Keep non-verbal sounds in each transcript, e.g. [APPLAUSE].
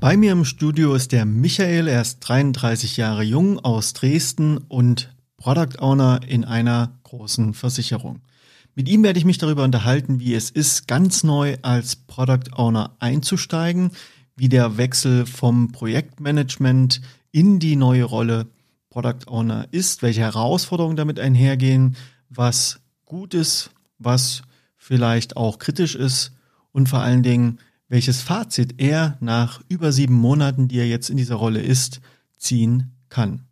Bei mir im Studio ist der Michael, er ist 33 Jahre jung aus Dresden und Product Owner in einer großen Versicherung. Mit ihm werde ich mich darüber unterhalten, wie es ist, ganz neu als Product Owner einzusteigen, wie der Wechsel vom Projektmanagement in die neue Rolle Product Owner ist, welche Herausforderungen damit einhergehen, was gut ist, was vielleicht auch kritisch ist und vor allen Dingen, welches Fazit er nach über sieben Monaten, die er jetzt in dieser Rolle ist, ziehen kann.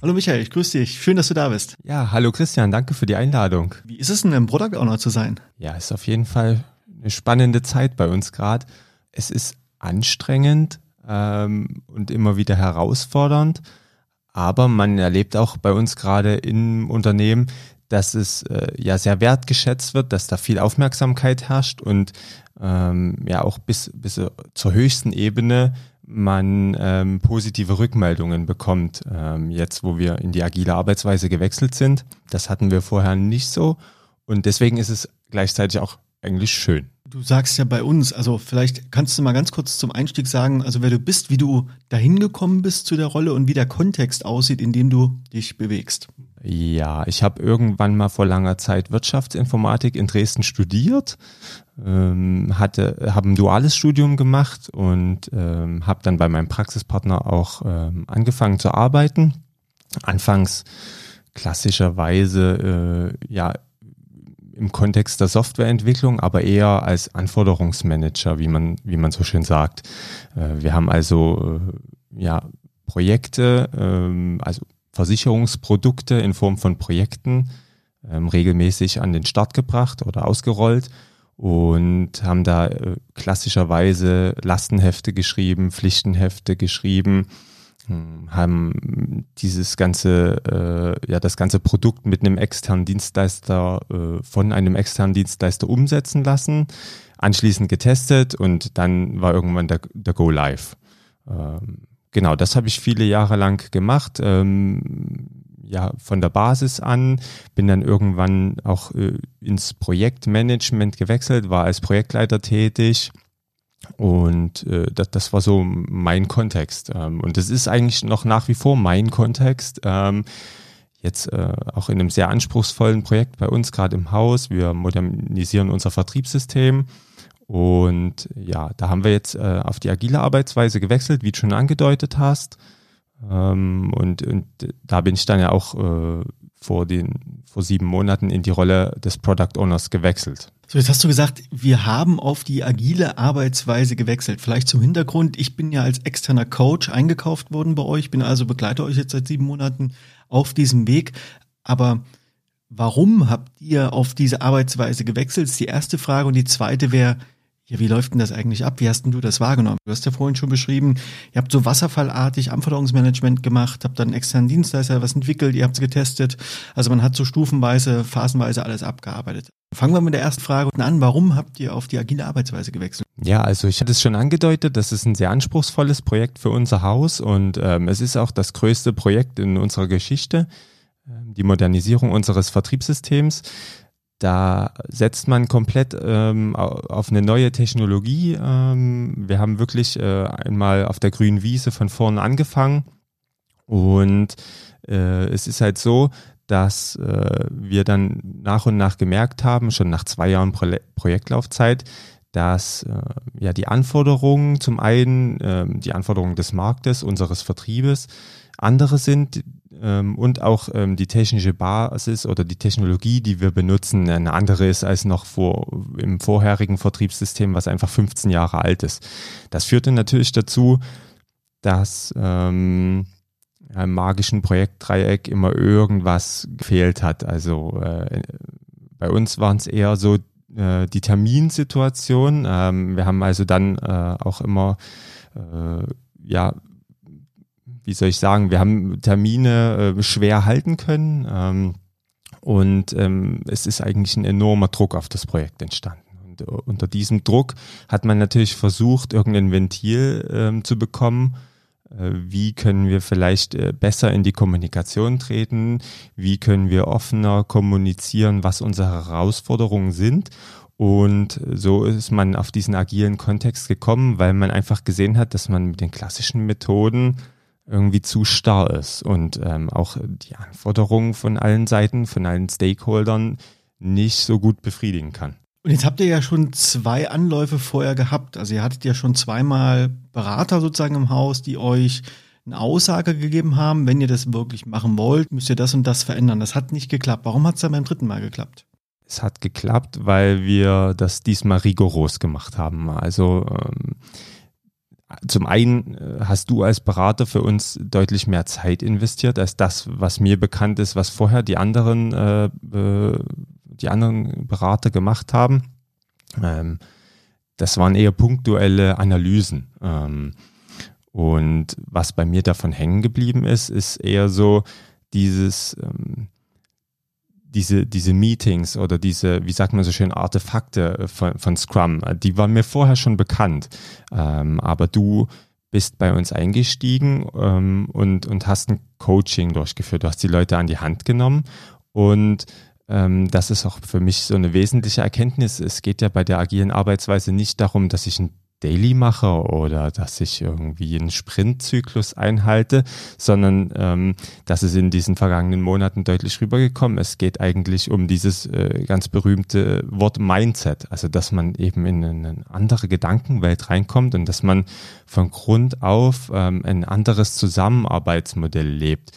Hallo Michael, ich grüße dich. Schön, dass du da bist. Ja, hallo Christian, danke für die Einladung. Wie ist es denn, ein Product Owner zu sein? Ja, ist auf jeden Fall eine spannende Zeit bei uns gerade. Es ist anstrengend ähm, und immer wieder herausfordernd, aber man erlebt auch bei uns gerade im Unternehmen, dass es äh, ja sehr wertgeschätzt wird, dass da viel Aufmerksamkeit herrscht und ähm, ja auch bis, bis zur höchsten Ebene man ähm, positive Rückmeldungen bekommt, ähm, jetzt wo wir in die agile Arbeitsweise gewechselt sind. Das hatten wir vorher nicht so und deswegen ist es gleichzeitig auch eigentlich schön. Du sagst ja bei uns, also vielleicht kannst du mal ganz kurz zum Einstieg sagen, also wer du bist, wie du dahin gekommen bist zu der Rolle und wie der Kontext aussieht, in dem du dich bewegst. Ja, ich habe irgendwann mal vor langer Zeit Wirtschaftsinformatik in Dresden studiert, ähm, hatte, habe ein duales Studium gemacht und ähm, habe dann bei meinem Praxispartner auch ähm, angefangen zu arbeiten. Anfangs klassischerweise äh, ja im Kontext der Softwareentwicklung, aber eher als Anforderungsmanager, wie man wie man so schön sagt. Äh, wir haben also äh, ja Projekte, ähm, also Versicherungsprodukte in Form von Projekten ähm, regelmäßig an den Start gebracht oder ausgerollt und haben da äh, klassischerweise Lastenhefte geschrieben, Pflichtenhefte geschrieben, hm, haben dieses ganze, äh, ja, das ganze Produkt mit einem externen Dienstleister, äh, von einem externen Dienstleister umsetzen lassen, anschließend getestet und dann war irgendwann der, der Go Live. Ähm, genau, das habe ich viele Jahre lang gemacht. Ähm, ja, von der Basis an, bin dann irgendwann auch äh, ins Projektmanagement gewechselt, war als Projektleiter tätig und äh, das, das war so mein Kontext. Ähm, und das ist eigentlich noch nach wie vor mein Kontext. Ähm, jetzt äh, auch in einem sehr anspruchsvollen Projekt bei uns gerade im Haus. Wir modernisieren unser Vertriebssystem und ja, da haben wir jetzt äh, auf die agile Arbeitsweise gewechselt, wie du schon angedeutet hast. Ähm, und, und da bin ich dann ja auch äh, vor den vor sieben Monaten in die Rolle des Product Owners gewechselt. So, jetzt hast du gesagt, wir haben auf die agile Arbeitsweise gewechselt. Vielleicht zum Hintergrund, ich bin ja als externer Coach eingekauft worden bei euch, bin also begleite euch jetzt seit sieben Monaten auf diesem Weg. Aber warum habt ihr auf diese Arbeitsweise gewechselt? Das ist die erste Frage. Und die zweite wäre, ja, wie läuft denn das eigentlich ab? Wie hast denn du das wahrgenommen? Du hast ja vorhin schon beschrieben, ihr habt so wasserfallartig Anforderungsmanagement gemacht, habt dann externen Dienstleister was entwickelt, ihr habt es getestet. Also man hat so stufenweise, phasenweise alles abgearbeitet. Fangen wir mit der ersten Frage an. Warum habt ihr auf die agile Arbeitsweise gewechselt? Ja, also ich hatte es schon angedeutet, das ist ein sehr anspruchsvolles Projekt für unser Haus und ähm, es ist auch das größte Projekt in unserer Geschichte, ähm, die Modernisierung unseres Vertriebssystems. Da setzt man komplett ähm, auf eine neue Technologie. Ähm, wir haben wirklich äh, einmal auf der grünen Wiese von vorne angefangen. Und äh, es ist halt so, dass äh, wir dann nach und nach gemerkt haben, schon nach zwei Jahren Pro Projektlaufzeit, dass äh, ja die Anforderungen zum einen, äh, die Anforderungen des Marktes, unseres Vertriebes, andere sind, ähm, und auch ähm, die technische Basis oder die Technologie, die wir benutzen, eine andere ist als noch vor, im vorherigen Vertriebssystem, was einfach 15 Jahre alt ist. Das führte natürlich dazu, dass ähm, im magischen Projektdreieck immer irgendwas gefehlt hat. Also äh, bei uns waren es eher so äh, die Terminsituation. Ähm, wir haben also dann äh, auch immer äh, ja wie soll ich sagen, wir haben Termine äh, schwer halten können ähm, und ähm, es ist eigentlich ein enormer Druck auf das Projekt entstanden. Und äh, unter diesem Druck hat man natürlich versucht, irgendein Ventil ähm, zu bekommen, Äh, wie können wir vielleicht äh, besser in die Kommunikation treten? Wie können wir offener kommunizieren, was unsere Herausforderungen sind? Und so ist man auf diesen agilen Kontext gekommen, weil man einfach gesehen hat, dass man mit den klassischen Methoden irgendwie zu starr ist und ähm, auch die Anforderungen von allen Seiten, von allen Stakeholdern nicht so gut befriedigen kann. Und jetzt habt ihr ja schon zwei Anläufe vorher gehabt. Also ihr hattet ja schon zweimal Berater sozusagen im Haus, die euch eine Aussage gegeben haben, wenn ihr das wirklich machen wollt, müsst ihr das und das verändern. Das hat nicht geklappt. Warum hat es dann beim dritten Mal geklappt? Es hat geklappt, weil wir das diesmal rigoros gemacht haben. Also ähm, zum einen äh, hast du als Berater für uns deutlich mehr Zeit investiert als das, was mir bekannt ist, was vorher die anderen äh, die anderen Berater gemacht haben. Ähm, das waren eher punktuelle Analysen. Ähm, und was bei mir davon hängen geblieben ist, ist eher so dieses, ähm, diese, diese Meetings oder diese, wie sagt man so schön, Artefakte von, von Scrum, die waren mir vorher schon bekannt. Ähm, aber du bist bei uns eingestiegen ähm, und, und hast ein Coaching durchgeführt. Du hast die Leute an die Hand genommen und ähm, das ist auch für mich so eine wesentliche Erkenntnis. Es geht ja bei der agilen Arbeitsweise nicht darum, dass ich ein Daily mache oder dass ich irgendwie einen Sprintzyklus einhalte, sondern ähm, das ist in diesen vergangenen Monaten deutlich rübergekommen. Es geht eigentlich um dieses äh, ganz berühmte Wort Mindset, also dass man eben in eine andere Gedankenwelt reinkommt und dass man von Grund auf ähm, ein anderes Zusammenarbeitsmodell lebt.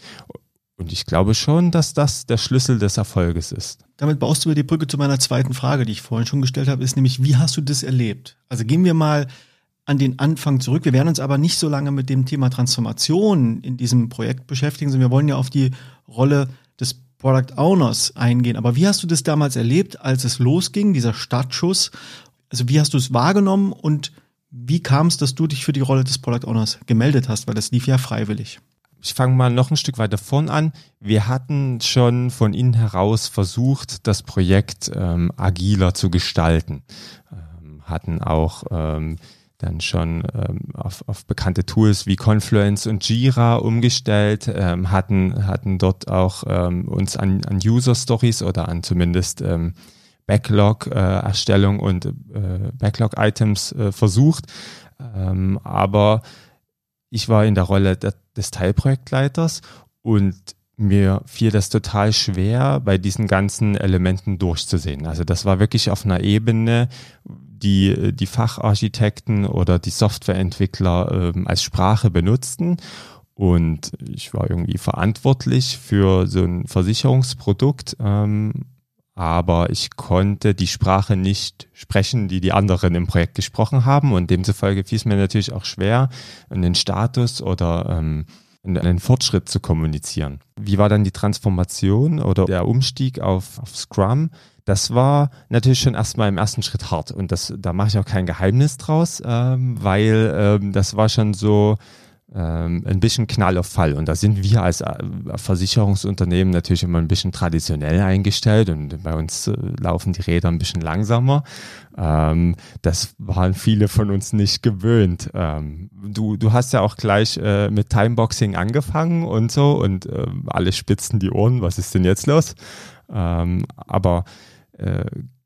Und ich glaube schon, dass das der Schlüssel des Erfolges ist. Damit baust du mir die Brücke zu meiner zweiten Frage, die ich vorhin schon gestellt habe, ist nämlich, wie hast du das erlebt? Also gehen wir mal an den Anfang zurück. Wir werden uns aber nicht so lange mit dem Thema Transformation in diesem Projekt beschäftigen, sondern wir wollen ja auf die Rolle des Product Owners eingehen. Aber wie hast du das damals erlebt, als es losging, dieser Startschuss? Also wie hast du es wahrgenommen und wie kam es, dass du dich für die Rolle des Product Owners gemeldet hast? Weil das lief ja freiwillig ich fange mal noch ein Stück weiter vorn an. Wir hatten schon von innen heraus versucht, das Projekt ähm, agiler zu gestalten. Ähm, hatten auch ähm, dann schon ähm, auf, auf bekannte Tools wie Confluence und Jira umgestellt, ähm, hatten, hatten dort auch ähm, uns an, an User Stories oder an zumindest Backlog-Erstellung äh, und äh, Backlog-Items äh, versucht. Aber ich war in der Rolle des Teilprojektleiters und mir fiel das total schwer, bei diesen ganzen Elementen durchzusehen. Also das war wirklich auf einer Ebene, die die Facharchitekten oder die Softwareentwickler ähm, als Sprache benutzten. Und ich war irgendwie verantwortlich für so ein Versicherungsprodukt ähm, aber ich konnte die Sprache nicht sprechen, die die anderen im Projekt gesprochen haben und demzufolge fiel es mir natürlich auch schwer, einen Status oder ähm, einen Fortschritt zu kommunizieren. Wie war dann die Transformation oder der Umstieg auf, auf Scrum? Das war natürlich schon erstmal im ersten Schritt hart und das, da mache ich auch kein Geheimnis draus, ähm, weil ähm, das war schon so, ähm, ein bisschen Knall auf Fall. Und da sind wir als äh, Versicherungsunternehmen natürlich immer ein bisschen traditionell eingestellt und bei uns äh, laufen die Räder ein bisschen langsamer. Ähm, das waren viele von uns nicht gewöhnt. Ähm, du, du hast ja auch gleich äh, mit Timeboxing angefangen und so und alle spitzen die Ohren. Was ist denn jetzt los? Aber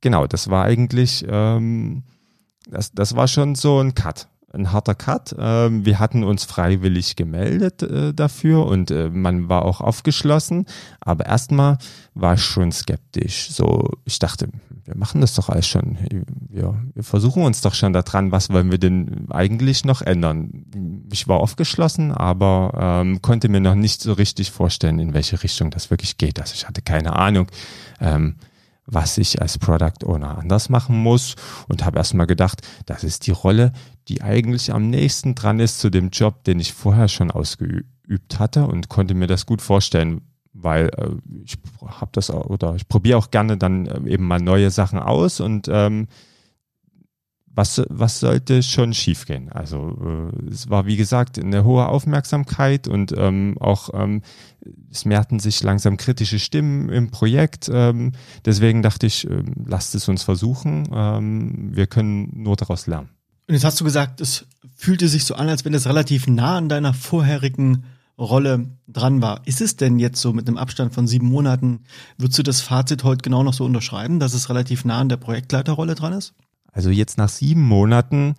genau, das war eigentlich, das, das war schon so ein Cut ein harter Cut. Ähm, wir hatten uns freiwillig gemeldet äh, dafür und äh, man war auch aufgeschlossen. Aber erstmal war ich schon skeptisch. So, ich dachte, wir machen das doch alles schon. Wir, wir versuchen uns doch schon daran, was wollen wir denn eigentlich noch ändern? Ich war aufgeschlossen, aber ähm, konnte mir noch nicht so richtig vorstellen, in welche Richtung das wirklich geht. Also ich hatte keine Ahnung. Ähm, was ich als Product Owner anders machen muss und habe erstmal gedacht, das ist die Rolle, die eigentlich am nächsten dran ist zu dem Job, den ich vorher schon ausgeübt hatte und konnte mir das gut vorstellen, weil äh, ich habe das oder ich probiere auch gerne dann äh, eben mal neue Sachen aus und ähm, was, was sollte schon schiefgehen? Also äh, es war wie gesagt eine hohe Aufmerksamkeit und ähm, auch ähm, es mehrten sich langsam kritische Stimmen im Projekt. Ähm, deswegen dachte ich, ähm, lasst es uns versuchen. Ähm, wir können nur daraus lernen. Und jetzt hast du gesagt, es fühlte sich so an, als wenn es relativ nah an deiner vorherigen Rolle dran war. Ist es denn jetzt so mit einem Abstand von sieben Monaten, würdest du das Fazit heute genau noch so unterschreiben, dass es relativ nah an der Projektleiterrolle dran ist? Also jetzt nach sieben Monaten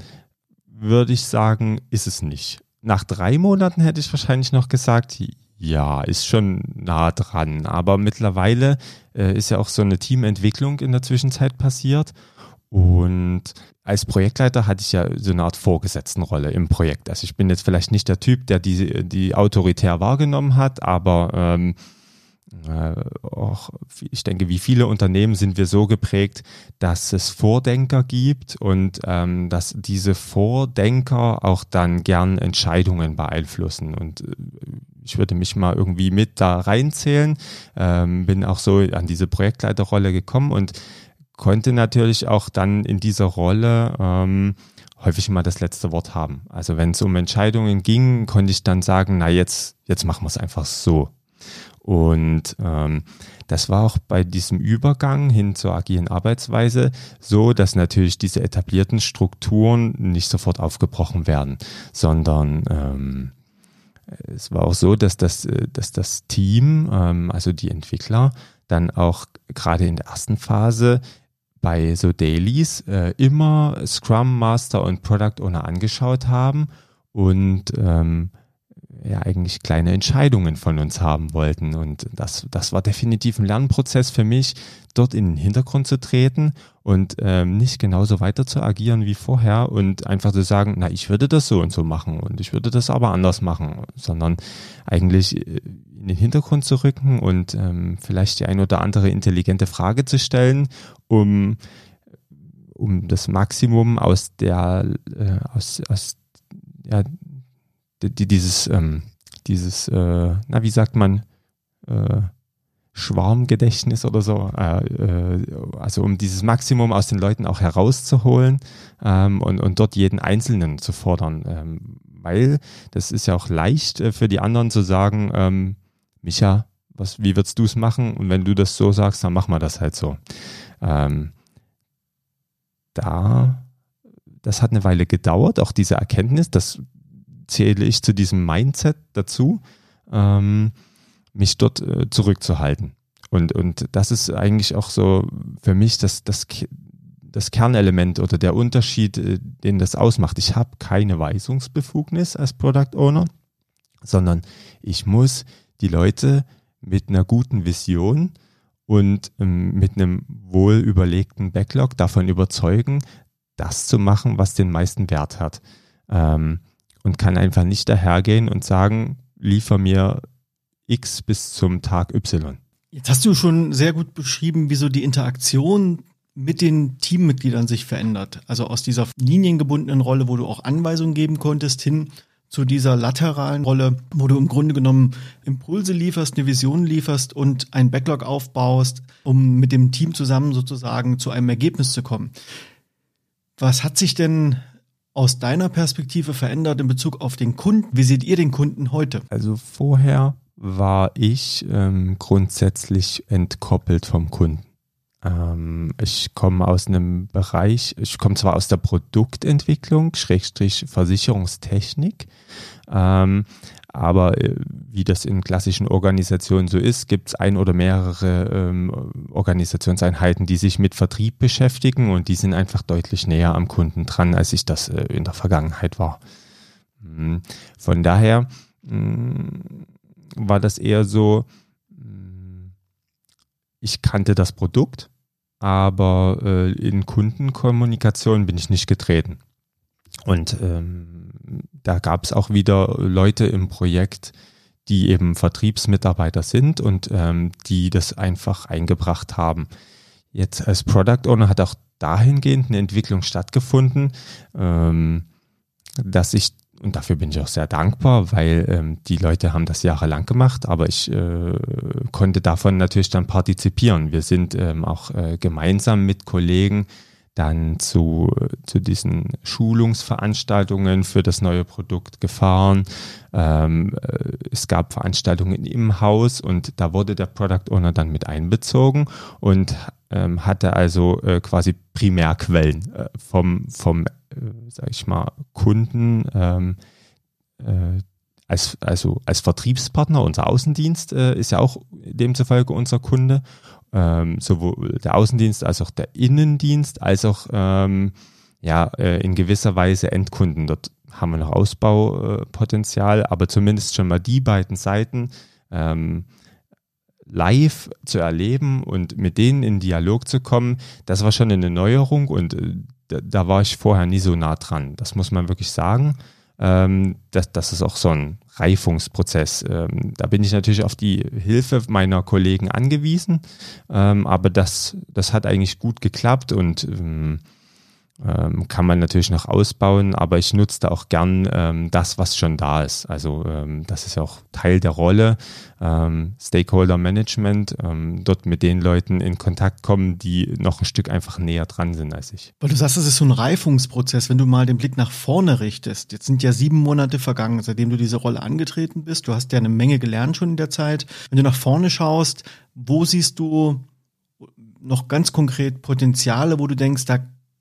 würde ich sagen, ist es nicht. Nach drei Monaten hätte ich wahrscheinlich noch gesagt, ja, ist schon nah dran. Aber mittlerweile äh, ist ja auch so eine Teamentwicklung in der Zwischenzeit passiert. Und als Projektleiter hatte ich ja so eine Art Vorgesetztenrolle im Projekt. Also ich bin jetzt vielleicht nicht der Typ, der die, die autoritär wahrgenommen hat, aber ähm, äh, auch, ich denke, wie viele Unternehmen sind wir so geprägt, dass es Vordenker gibt und ähm, dass diese Vordenker auch dann gern Entscheidungen beeinflussen. Und äh, ich würde mich mal irgendwie mit da reinzählen, ähm, bin auch so an diese Projektleiterrolle gekommen und konnte natürlich auch dann in dieser Rolle ähm, häufig mal das letzte Wort haben. Also wenn es um Entscheidungen ging, konnte ich dann sagen, na jetzt, jetzt machen wir es einfach so. Und ähm, das war auch bei diesem Übergang hin zur agilen Arbeitsweise so, dass natürlich diese etablierten Strukturen nicht sofort aufgebrochen werden, sondern ähm, es war auch so, dass das, dass das Team, ähm, also die Entwickler, dann auch gerade in der ersten Phase bei so Dailies äh, immer Scrum Master und Product Owner angeschaut haben und ähm, ja eigentlich kleine Entscheidungen von uns haben wollten. Und das, das war definitiv ein Lernprozess für mich, dort in den Hintergrund zu treten und ähm, nicht genauso weiter zu agieren wie vorher und einfach zu sagen, na, ich würde das so und so machen und ich würde das aber anders machen, sondern eigentlich äh, in den Hintergrund zu rücken und ähm, vielleicht die ein oder andere intelligente Frage zu stellen, um um das Maximum aus der äh, aus, aus ja, die, dieses, ähm, dieses, äh, na, wie sagt man, äh, Schwarmgedächtnis oder so, äh, äh, also um dieses Maximum aus den Leuten auch herauszuholen ähm, und, und dort jeden Einzelnen zu fordern, ähm, weil das ist ja auch leicht äh, für die anderen zu sagen, ähm, Micha, was, wie würdest du es machen? Und wenn du das so sagst, dann machen wir das halt so. Ähm, da, das hat eine Weile gedauert, auch diese Erkenntnis, das zähle ich zu diesem Mindset dazu, ähm, mich dort äh, zurückzuhalten. Und, und das ist eigentlich auch so für mich das, das, das Kernelement oder der Unterschied, äh, den das ausmacht. Ich habe keine Weisungsbefugnis als Product Owner, sondern ich muss die Leute mit einer guten Vision und ähm, mit einem wohl überlegten Backlog davon überzeugen, das zu machen, was den meisten Wert hat. Ähm, und kann einfach nicht dahergehen und sagen, liefer mir X bis zum Tag Y. Jetzt hast du schon sehr gut beschrieben, wie so die Interaktion mit den Teammitgliedern sich verändert. Also aus dieser liniengebundenen Rolle, wo du auch Anweisungen geben konntest, hin zu dieser lateralen Rolle, wo du im Grunde genommen Impulse lieferst, eine Vision lieferst und ein Backlog aufbaust, um mit dem Team zusammen sozusagen zu einem Ergebnis zu kommen. Was hat sich denn aus deiner Perspektive verändert in Bezug auf den Kunden? Wie seht ihr den Kunden heute? Also vorher war ich ähm, grundsätzlich entkoppelt vom Kunden. Ähm, ich komme aus einem Bereich, ich komme zwar aus der Produktentwicklung, Schrägstrich Versicherungstechnik, ähm, aber äh, wie das in klassischen Organisationen so ist, gibt es ein oder mehrere ähm, Organisationseinheiten, die sich mit Vertrieb beschäftigen und die sind einfach deutlich näher am Kunden dran, als ich das äh, in der Vergangenheit war. Mhm. Von daher mh, mm, war das eher so, mh, mm, ich kannte das Produkt, aber äh, in Kundenkommunikation bin ich nicht getreten. Und ähm, da gab es auch wieder Leute im Projekt, die eben Vertriebsmitarbeiter sind und ähm, die das einfach eingebracht haben. Jetzt als Product Owner hat auch dahingehend eine Entwicklung stattgefunden, ähm, dass ich, und dafür bin ich auch sehr dankbar, weil ähm, die Leute haben das jahrelang gemacht, aber ich äh, konnte davon natürlich dann partizipieren. Wir sind ähm, auch äh, gemeinsam mit Kollegen dann zu, zu diesen Schulungsveranstaltungen für das neue Produkt gefahren. Ähm, äh, es gab Veranstaltungen im Haus und da wurde der Product Owner dann mit einbezogen und ähm, hatte also äh, quasi Primärquellen äh, vom, vom äh, sag ich mal, Kunden ähm, äh, als, also als Vertriebspartner, unser Außendienst äh, ist ja auch demzufolge unser Kunde, ähm, sowohl der Außendienst als auch der Innendienst, als auch ähm, ja, äh, in gewisser Weise Endkunden. Dort haben wir noch Ausbaupotenzial, aber zumindest schon mal die beiden Seiten ähm, live zu erleben und mit denen in Dialog zu kommen, das war schon eine Neuerung und äh, da, da, war ich vorher nie so nah dran. Das muss man wirklich sagen. Ähm, das, das ist auch so ein Reifungsprozess. Ähm, da bin ich natürlich auf die Hilfe meiner Kollegen angewiesen, ähm, aber das, das hat eigentlich gut geklappt und ähm, ähm, kann man natürlich noch ausbauen, aber ich nutze da auch gern ähm, das, was schon da ist. Also ähm, das ist ja auch Teil der Rolle, ähm, Stakeholder Management, ähm, dort mit den Leuten in Kontakt kommen, die noch ein Stück einfach näher dran sind als ich. Weil du sagst, das ist so ein Reifungsprozess, wenn du mal den Blick nach vorne richtest. Jetzt sind ja sieben Monate vergangen, seitdem du diese Rolle angetreten bist. Du hast ja eine Menge gelernt schon in der Zeit. Wenn du nach vorne schaust, wo siehst du noch ganz konkret Potenziale, wo du denkst, da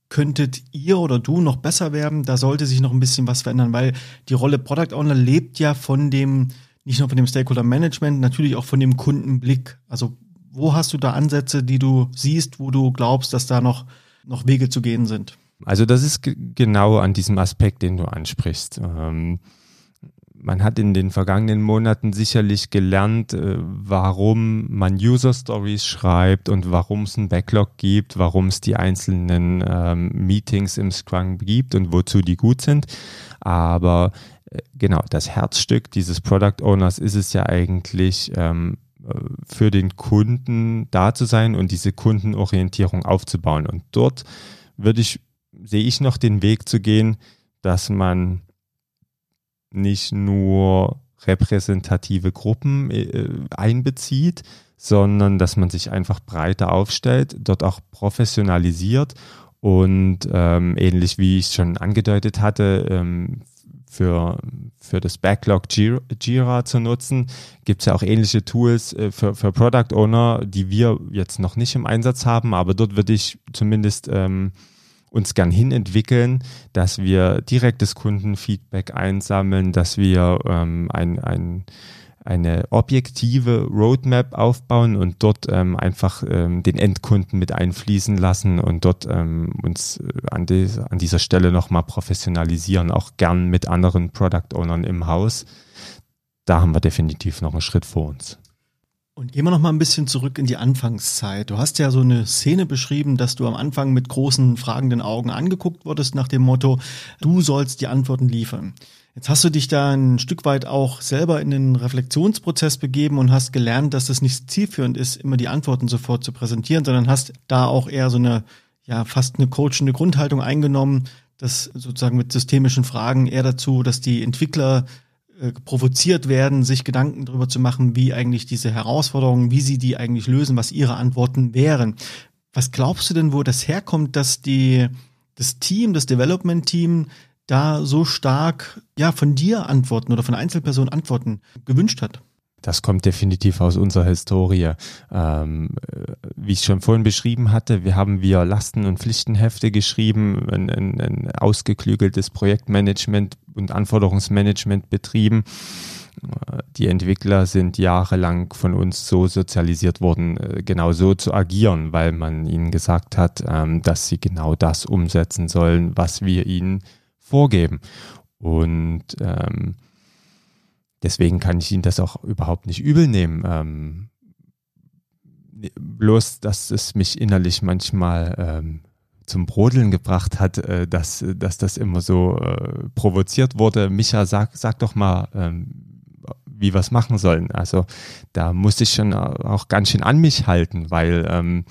könntet ihr oder du noch besser werden? Da sollte sich noch ein bisschen was verändern, weil die Rolle Product Owner lebt ja von dem, nicht nur von dem Stakeholder Management, natürlich auch von dem Kundenblick. Also wo hast du da Ansätze, die du siehst, wo du glaubst, dass da noch, noch Wege zu gehen sind? Also das ist genau an diesem Aspekt, den du ansprichst. Ähm man hat in den vergangenen Monaten sicherlich gelernt, äh, warum man User Stories schreibt und warum es einen Backlog gibt, warum es die einzelnen ähm, Meetings im Scrum gibt und wozu die gut sind. Aber äh, genau, das Herzstück dieses Product Owners ist es ja eigentlich, ähm, äh, für den Kunden da zu sein und diese Kundenorientierung aufzubauen. Und dort würde ich, sehe ich noch den Weg zu gehen, dass man nicht nur repräsentative Gruppen äh, einbezieht, sondern dass man sich einfach breiter aufstellt, dort auch professionalisiert und ähm, ähnlich wie ich schon angedeutet hatte, ähm, für, für das Backlog Jira, zu nutzen, gibt es ja auch ähnliche Tools äh, für, für Product Owner, die wir jetzt noch nicht im Einsatz haben, aber dort würde ich zumindest ähm, uns gern hin entwickeln, dass wir direktes Kundenfeedback einsammeln, dass wir ähm, ein, ein, eine objektive Roadmap aufbauen und dort ähm, einfach ähm, den Endkunden mit einfließen lassen und dort ähm, uns äh, an, die, an dieser Stelle nochmal professionalisieren, auch gern mit anderen Product Ownern im Haus. Da haben wir definitiv noch einen Schritt vor uns. Und gehen wir noch mal ein bisschen zurück in die Anfangszeit. Du hast ja so eine Szene beschrieben, dass du am Anfang mit großen fragenden Augen angeguckt wurdest nach dem Motto, du sollst die Antworten liefern. Jetzt hast du dich da ein Stück weit auch selber in den Reflexionsprozess begeben und hast gelernt, dass es nicht zielführend ist, immer die Antworten sofort zu präsentieren, sondern hast da auch eher so eine, ja, fast eine coachende Grundhaltung eingenommen, dass sozusagen mit systemischen Fragen eher dazu, dass die Entwickler äh, provoziert werden, sich Gedanken darüber zu machen, wie eigentlich diese Herausforderungen, wie sie die eigentlich lösen, was ihre Antworten wären. Was glaubst du denn, wo das herkommt, dass die, das Team, das Development-Team da so stark ja von dir Antworten oder von Einzelpersonen Antworten gewünscht hat? Das kommt definitiv aus unserer Historie. Ähm, wie ich schon vorhin beschrieben hatte, wir haben wir Lasten- und Pflichtenhefte geschrieben, ein, ein, ein ausgeklügeltes Projektmanagement und Anforderungsmanagement betrieben. Die Entwickler sind jahrelang von uns so sozialisiert worden, äh, genau so zu agieren, weil man ihnen gesagt hat, ähm, dass sie genau das umsetzen sollen, was wir ihnen vorgeben. Und ähm, deswegen kann ich Ihnen das auch überhaupt nicht übel nehmen. Ähm, bloß, dass es mich innerlich manchmal ähm, zum Brodeln gebracht hat, äh, dass, dass das immer so äh, provoziert wurde. Micha, sag, sag doch mal, ähm, wie wir es machen sollen. Also da musste ich schon auch ganz schön an mich halten, weil ähm,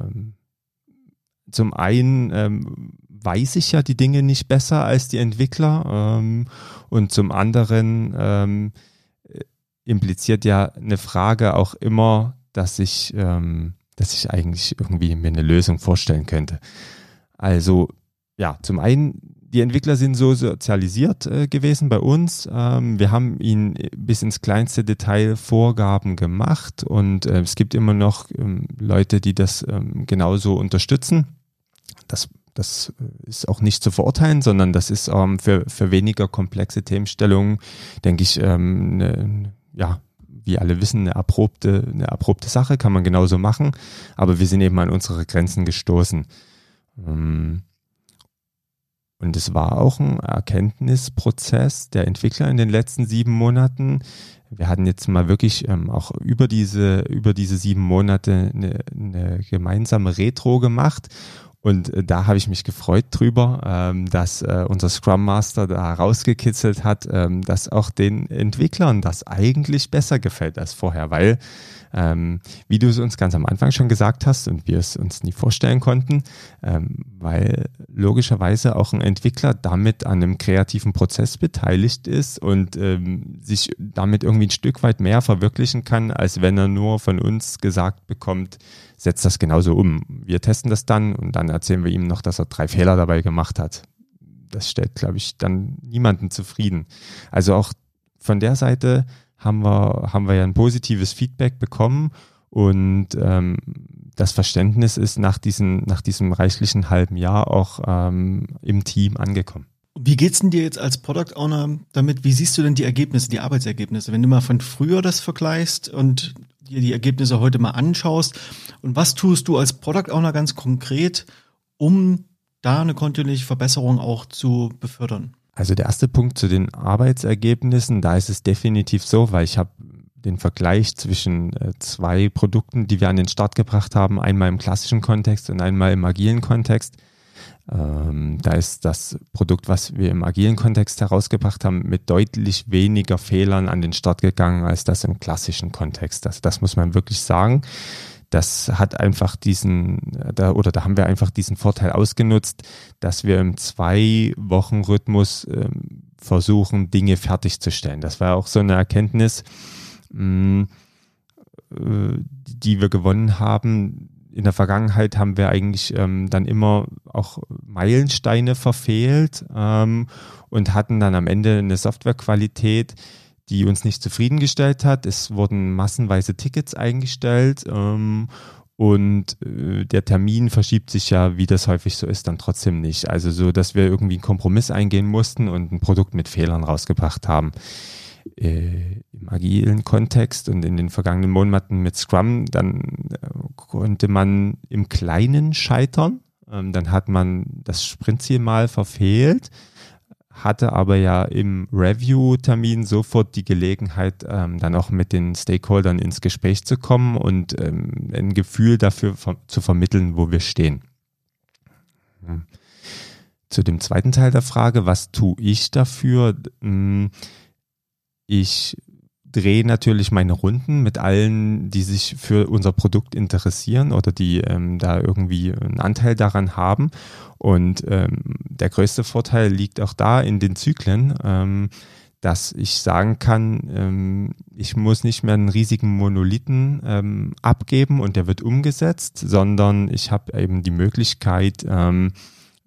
ähm, zum einen ähm, weiß ich ja die Dinge nicht besser als die Entwickler ähm, und zum anderen ähm, impliziert ja eine Frage auch immer, dass ich, ähm, dass ich eigentlich irgendwie mir eine Lösung vorstellen könnte. Also ja, zum einen die Entwickler sind so sozialisiert äh, gewesen bei uns. Ähm, wir haben ihnen bis ins kleinste Detail Vorgaben gemacht und äh, es gibt immer noch ähm, Leute, die das ähm, genauso unterstützen. Das, das ist auch nicht zu verurteilen, sondern das ist ähm, für, für weniger komplexe Themenstellungen, denke ich, ähm, ne, ja, wie alle wissen, eine erprobte, eine erprobte Sache, kann man genauso machen, aber wir sind eben an unsere Grenzen gestoßen. Ähm, und es war auch ein Erkenntnisprozess der Entwickler in den letzten sieben Monaten. Wir hatten jetzt mal wirklich ähm, auch über diese, über diese sieben Monate eine, eine gemeinsame Retro gemacht und äh, da habe ich mich gefreut drüber, ähm, dass äh, unser Scrum Master da rausgekitzelt hat, ähm, dass auch den Entwicklern das eigentlich besser gefällt als vorher, weil ähm, wie du es uns ganz am Anfang schon gesagt hast und wir es uns nie vorstellen konnten, weil logischerweise auch ein Entwickler damit an einem kreativen Prozess beteiligt ist und sich damit irgendwie ein Stück weit mehr verwirklichen kann, als wenn er nur von uns gesagt bekommt, setzt das genauso um. Wir testen das dann und dann erzählen wir ihm noch, dass er drei Fehler dabei gemacht hat. Das stellt, glaube ich, dann niemanden zufrieden. Also auch von der Seite haben wir, haben wir ja ein positives Feedback bekommen und ähm, das Verständnis ist nach, diesen, nach diesem reichlichen halben Jahr auch ähm, im Team angekommen. Wie geht's denn dir jetzt als Product Owner damit? Wie siehst du denn die Ergebnisse, die Arbeitsergebnisse? Wenn du mal von früher das vergleichst und dir die Ergebnisse heute mal anschaust und was tust du als Product Owner ganz konkret, um da eine kontinuierliche Verbesserung auch zu befördern? Also der erste Punkt zu den Arbeitsergebnissen, da ist es definitiv so, weil ich habe den Vergleich zwischen äh, zwei Produkten, die wir an den Start gebracht haben, einmal im klassischen Kontext und einmal im agilen Kontext. Ähm, da ist das Produkt, was wir im agilen Kontext herausgebracht haben, mit deutlich weniger Fehlern an den Start gegangen als das im klassischen Kontext. Also das muss man wirklich sagen das hat einfach diesen, da, oder da haben wir einfach diesen Vorteil ausgenutzt, dass wir im Zwei-Wochen-Rhythmus ähm, versuchen, Dinge fertigzustellen. Das war auch so eine Erkenntnis, mh, äh, die wir gewonnen haben. In der Vergangenheit haben wir eigentlich ähm, dann immer auch Meilensteine verfehlt ähm, und hatten dann am Ende eine Softwarequalität, die uns nicht zufriedengestellt hat. Es wurden massenweise Tickets eingestellt ähm, und äh, der Termin verschiebt sich ja, wie das häufig so ist, dann trotzdem nicht. Also so, dass wir irgendwie einen Kompromiss eingehen mussten und ein Produkt mit Fehlern rausgebracht haben. Äh, Im agilen Kontext und in den vergangenen Monaten mit Scrum, dann äh, konnte man im Kleinen scheitern. Ähm, dann hat man das Sprintziel mal verfehlt hatte aber ja im Review-Termin sofort die Gelegenheit, ähm, dann auch mit den Stakeholdern ins Gespräch zu kommen und ähm, ein Gefühl dafür zu vermitteln, wo wir stehen. Hm. Zu dem zweiten Teil der Frage, was tue ich dafür? Hm, ich drehe natürlich meine Runden mit allen, die sich für unser Produkt interessieren oder die ähm, da irgendwie einen Anteil daran haben. Und ähm, der größte Vorteil liegt auch da in den Zyklen, ähm, dass ich sagen kann, ähm, ich muss nicht mehr einen riesigen Monolithen ähm, abgeben und der wird umgesetzt, sondern ich habe eben die Möglichkeit, ähm,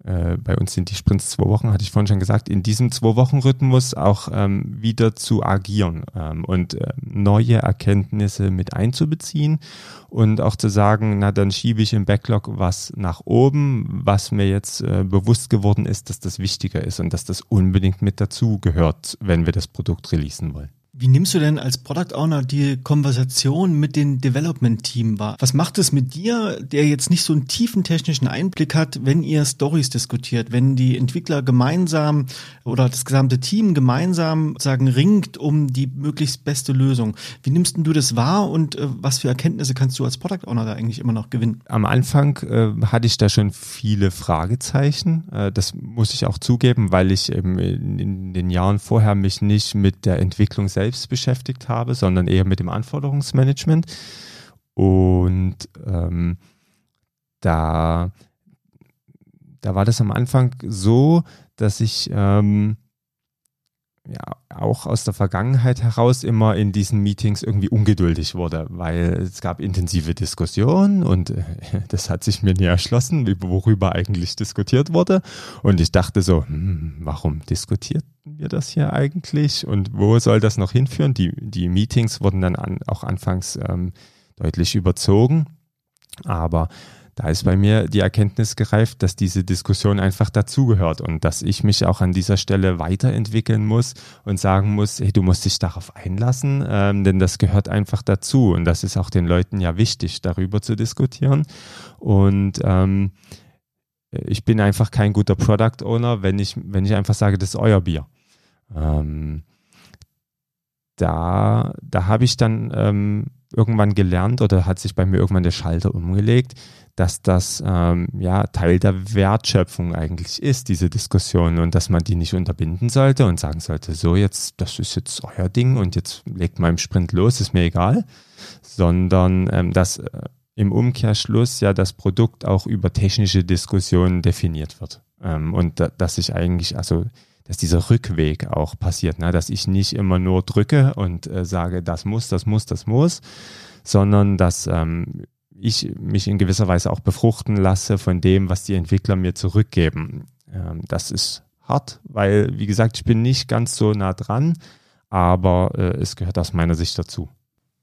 äh, bei uns sind die Sprints zwei Wochen, hatte ich vorhin schon gesagt, in diesem Zwei-Wochen-Rhythmus auch ähm, wieder zu agieren ähm, und äh, neue Erkenntnisse mit einzubeziehen und auch zu sagen, na dann schiebe ich im Backlog was nach oben, was mir jetzt äh, bewusst geworden ist, dass das wichtiger ist und dass das unbedingt mit dazu gehört, wenn wir das Produkt releasen wollen. Wie nimmst du denn als Product Owner die Konversation mit dem Development Team wahr? Was macht es mit dir, der jetzt nicht so einen tiefen technischen Einblick hat, wenn ihr Stories diskutiert, wenn die Entwickler gemeinsam oder das gesamte Team gemeinsam sagen ringt um die möglichst beste Lösung? Wie nimmst du das wahr und äh, was für Erkenntnisse kannst du als Product Owner da eigentlich immer noch gewinnen? Am Anfang äh, hatte ich da schon viele Fragezeichen. Äh, das muss ich auch zugeben, weil ich eben in, in den Jahren vorher mich nicht mit der Entwicklung selbst selbst beschäftigt habe, sondern eher mit dem Anforderungsmanagement. Und ähm, da, da war das am Anfang so, dass ich ähm, ja auch aus der Vergangenheit heraus immer in diesen Meetings irgendwie ungeduldig wurde, weil es gab intensive Diskussionen und äh, [LAUGHS] das hat sich mir nie erschlossen, worüber eigentlich diskutiert wurde. Und ich dachte so, hm, warum diskutiert wir das hier eigentlich und wo soll das noch hinführen? Die, die Meetings wurden dann an, auch anfangs ähm, deutlich überzogen, aber da ist bei mir die Erkenntnis gereift, dass diese Diskussion einfach dazugehört und dass ich mich auch an dieser Stelle weiterentwickeln muss und sagen muss, hey, du musst dich darauf einlassen, ähm, denn das gehört einfach dazu und das ist auch den Leuten ja wichtig, darüber zu diskutieren. Und ähm, ich bin einfach kein guter Product Owner, wenn ich, wenn ich einfach sage, das ist euer Bier. Ähm, da, da habe ich dann ähm, irgendwann gelernt oder hat sich bei mir irgendwann der Schalter umgelegt, dass das ähm, ja Teil der Wertschöpfung eigentlich ist, diese Diskussion und dass man die nicht unterbinden sollte und sagen sollte, so jetzt, das ist jetzt euer Ding und jetzt legt mal im Sprint los, ist mir egal, sondern ähm, dass äh, im Umkehrschluss ja das Produkt auch über technische Diskussionen definiert wird. Ähm, und da, dass ich eigentlich, also dass dieser Rückweg auch passiert, ne? dass ich nicht immer nur drücke und äh, sage, das muss, das muss, das muss, sondern dass ähm, ich mich in gewisser Weise auch befruchten lasse von dem, was die Entwickler mir zurückgeben. Ähm, das ist hart, weil, wie gesagt, ich bin nicht ganz so nah dran, aber äh, es gehört aus meiner Sicht dazu.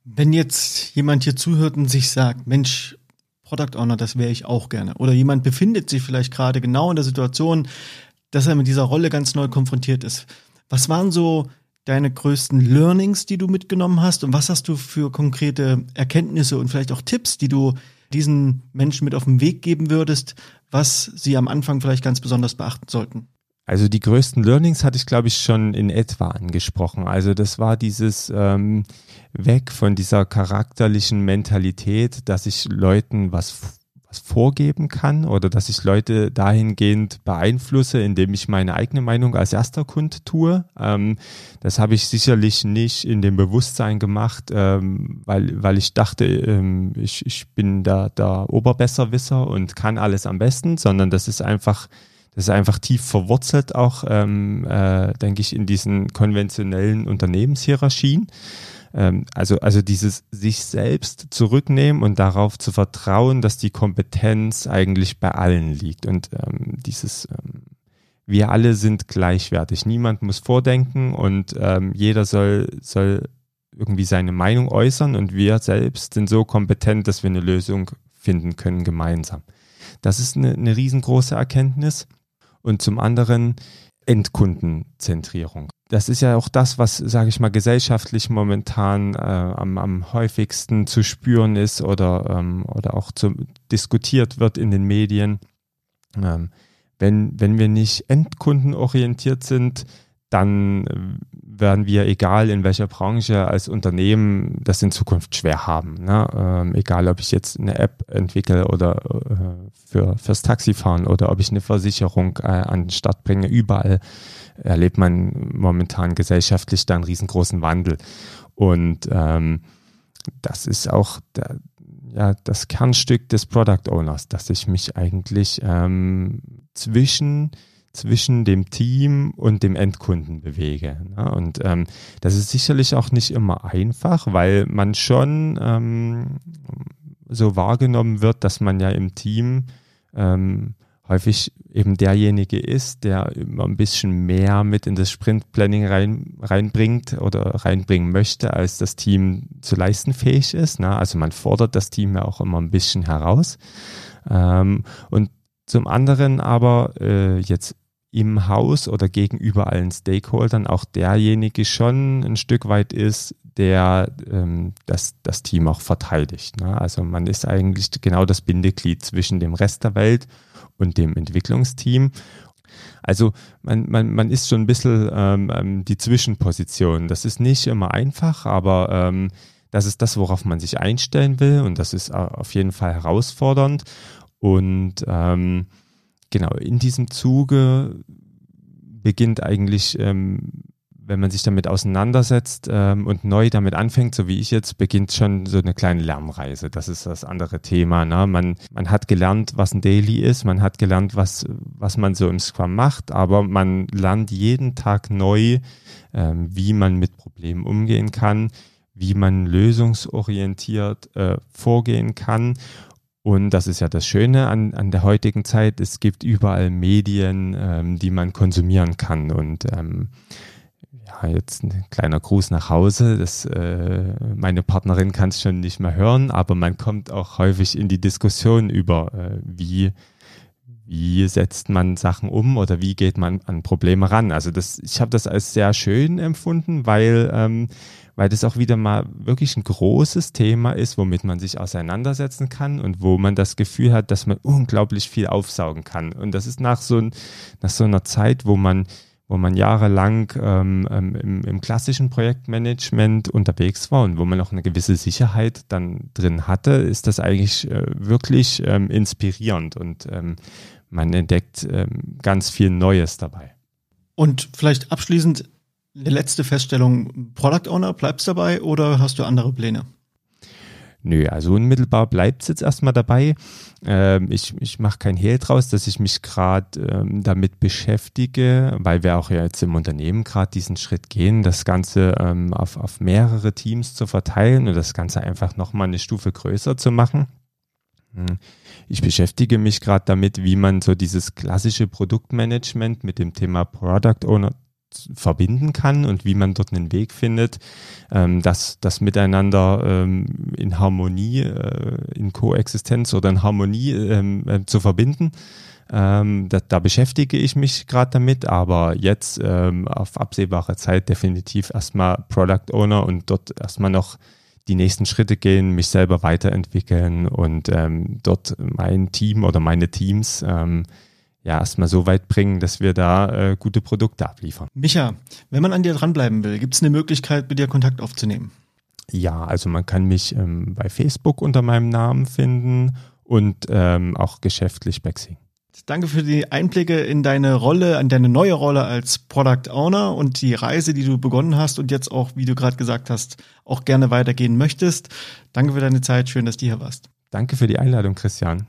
Wenn jetzt jemand hier zuhört und sich sagt, Mensch, Product Owner, das wäre ich auch gerne. Oder jemand befindet sich vielleicht gerade genau in der Situation, dass er mit dieser Rolle ganz neu konfrontiert ist. Was waren so deine größten Learnings, die du mitgenommen hast und was hast du für konkrete Erkenntnisse und vielleicht auch Tipps, die du diesen Menschen mit auf den Weg geben würdest, was sie am Anfang vielleicht ganz besonders beachten sollten? Also die größten Learnings hatte ich, glaube ich, schon in etwa angesprochen. Also das war dieses ähm, Weg von dieser charakterlichen Mentalität, dass ich Leuten was was vorgeben kann oder dass ich Leute dahingehend beeinflusse, indem ich meine eigene Meinung als erster Kund tue. Ähm, das habe ich sicherlich nicht in dem Bewusstsein gemacht, ähm, weil, weil ich dachte, ähm, ich, ich bin da der Oberbesserwisser und kann alles am besten, sondern das ist einfach, das ist einfach tief verwurzelt auch, ähm, äh, denke ich, in diesen konventionellen Unternehmenshierarchien. Ähm, also, also dieses sich selbst zurücknehmen und darauf zu vertrauen, dass die Kompetenz eigentlich bei allen liegt. Und ähm, dieses, ähm, wir alle sind gleichwertig. Niemand muss vordenken und ähm, jeder soll, soll irgendwie seine Meinung äußern und wir selbst sind so kompetent, dass wir eine Lösung finden können gemeinsam. Das ist eine, eine riesengroße Erkenntnis. Und zum anderen Endkundenzentrierung das ist ja auch das, was, sage ich mal, gesellschaftlich momentan äh, am, am häufigsten zu spüren ist oder, ähm, oder auch zu, diskutiert wird in den Medien. Ähm, wenn, wenn wir nicht endkundenorientiert sind, dann werden wir, egal in welcher Branche, als Unternehmen das in Zukunft schwer haben. Ne? Ähm, egal, ob ich jetzt eine App entwickle oder äh, für, fürs Taxifahren oder ob ich eine Versicherung äh, an den Start bringe, überall erlebt man momentan gesellschaftlich da einen riesengroßen Wandel. Und ähm, das ist auch der, ja, das Kernstück des Product Owners, dass ich mich eigentlich ähm, zwischen zwischen dem Team und dem Endkunden bewege. Ne? Und ähm, das ist sicherlich auch nicht immer einfach, weil man schon ähm, so wahrgenommen wird, dass man ja im Team ähm, häufig eben derjenige ist, der immer ein bisschen mehr mit in das Sprintplanning rein, reinbringt oder reinbringen möchte, als das Team zu leisten fähig ist. Ne? Also man fordert das Team ja auch immer ein bisschen heraus. Ähm, und zum anderen aber äh, jetzt im Haus oder gegenüber allen Stakeholdern auch derjenige schon ein Stück weit ist, der ähm, das, das Team auch verteidigt. Ne? Also man ist eigentlich genau das Bindeglied zwischen dem Rest der Welt und dem Entwicklungsteam. Also man, man, man ist schon ein bisschen ähm, ähm, die Zwischenposition. Das ist nicht immer einfach, aber ähm, das ist das, worauf man sich einstellen will und das ist auf jeden Fall herausfordernd. Und ähm, genau, in diesem Zuge beginnt eigentlich ähm, wenn man sich damit auseinandersetzt ähm, und neu damit anfängt, so wie ich jetzt, beginnt schon so eine kleine Lernreise. Das ist das andere Thema. Ne? Man, man hat gelernt, was ein Daily ist, man hat gelernt, was, was man so im Scrum macht, aber man lernt jeden Tag neu, ähm, wie man mit Problemen umgehen kann, wie man lösungsorientiert äh, vorgehen kann und das ist ja das Schöne an, an der heutigen Zeit. Es gibt überall Medien, ähm, die man konsumieren kann. Und ähm, ja, jetzt ein kleiner Gruß nach Hause. Das, äh, meine Partnerin kann es schon nicht mehr hören, aber man kommt auch häufig in die Diskussion über, äh, wie, wie setzt man Sachen um oder wie geht man an Probleme ran. Also das, ich habe das als sehr schön empfunden, weil ähm, weil das auch wieder mal wirklich ein großes Thema ist, womit man sich auseinandersetzen kann und wo man das Gefühl hat, dass man unglaublich viel aufsaugen kann. Und das ist nach so, nach so einer Zeit, wo man wo man jahrelang ähm, ähm, im, im, klassischen Projektmanagement unterwegs war und wo man auch eine gewisse Sicherheit dann drin hatte, ist das eigentlich äh, wirklich ähm, inspirierend und ähm, man entdeckt ähm, ganz viel Neues dabei. Und vielleicht abschließend, eine letzte Feststellung, Product Owner, bleibst dabei oder hast du andere Pläne? Nö, also unmittelbar bleibt es jetzt erstmal dabei. Ähm, ich ich mache kein Hehl draus, dass ich mich gerade ähm, damit beschäftige, weil wir auch ja jetzt im Unternehmen gerade diesen Schritt gehen, das Ganze ähm, auf, auf mehrere Teams zu verteilen und das Ganze einfach nochmal eine Stufe größer zu machen. Hm. Ich beschäftige mich gerade damit, wie man so dieses klassische Produktmanagement mit dem Thema Product Owner verbinden kann und wie man dort einen Weg findet, ähm, das, das miteinander ähm, in Harmonie, äh, in Koexistenz oder in Harmonie ähm, äh, zu verbinden. Ähm, da, da beschäftige ich mich gerade damit, aber jetzt ähm, auf absehbare Zeit definitiv erstmal Product Owner und dort erstmal noch die nächsten Schritte gehen, mich selber weiterentwickeln und ähm, dort mein Team oder meine Teams ähm, ja erstmal so weit bringen, dass wir da äh, gute Produkte abliefern. Micha, wenn man an dir dranbleiben will, gibt es eine Möglichkeit, mit dir Kontakt aufzunehmen? Ja, also man kann mich ähm, bei Facebook unter meinem Namen finden und ähm, auch geschäftlich bei Xing. Danke für die Einblicke in deine Rolle, an deine neue Rolle als Product Owner und die Reise, die du begonnen hast und jetzt auch, wie du gerade gesagt hast, auch gerne weitergehen möchtest. Danke für deine Zeit. Schön, dass du hier warst. Danke für die Einladung, Christian.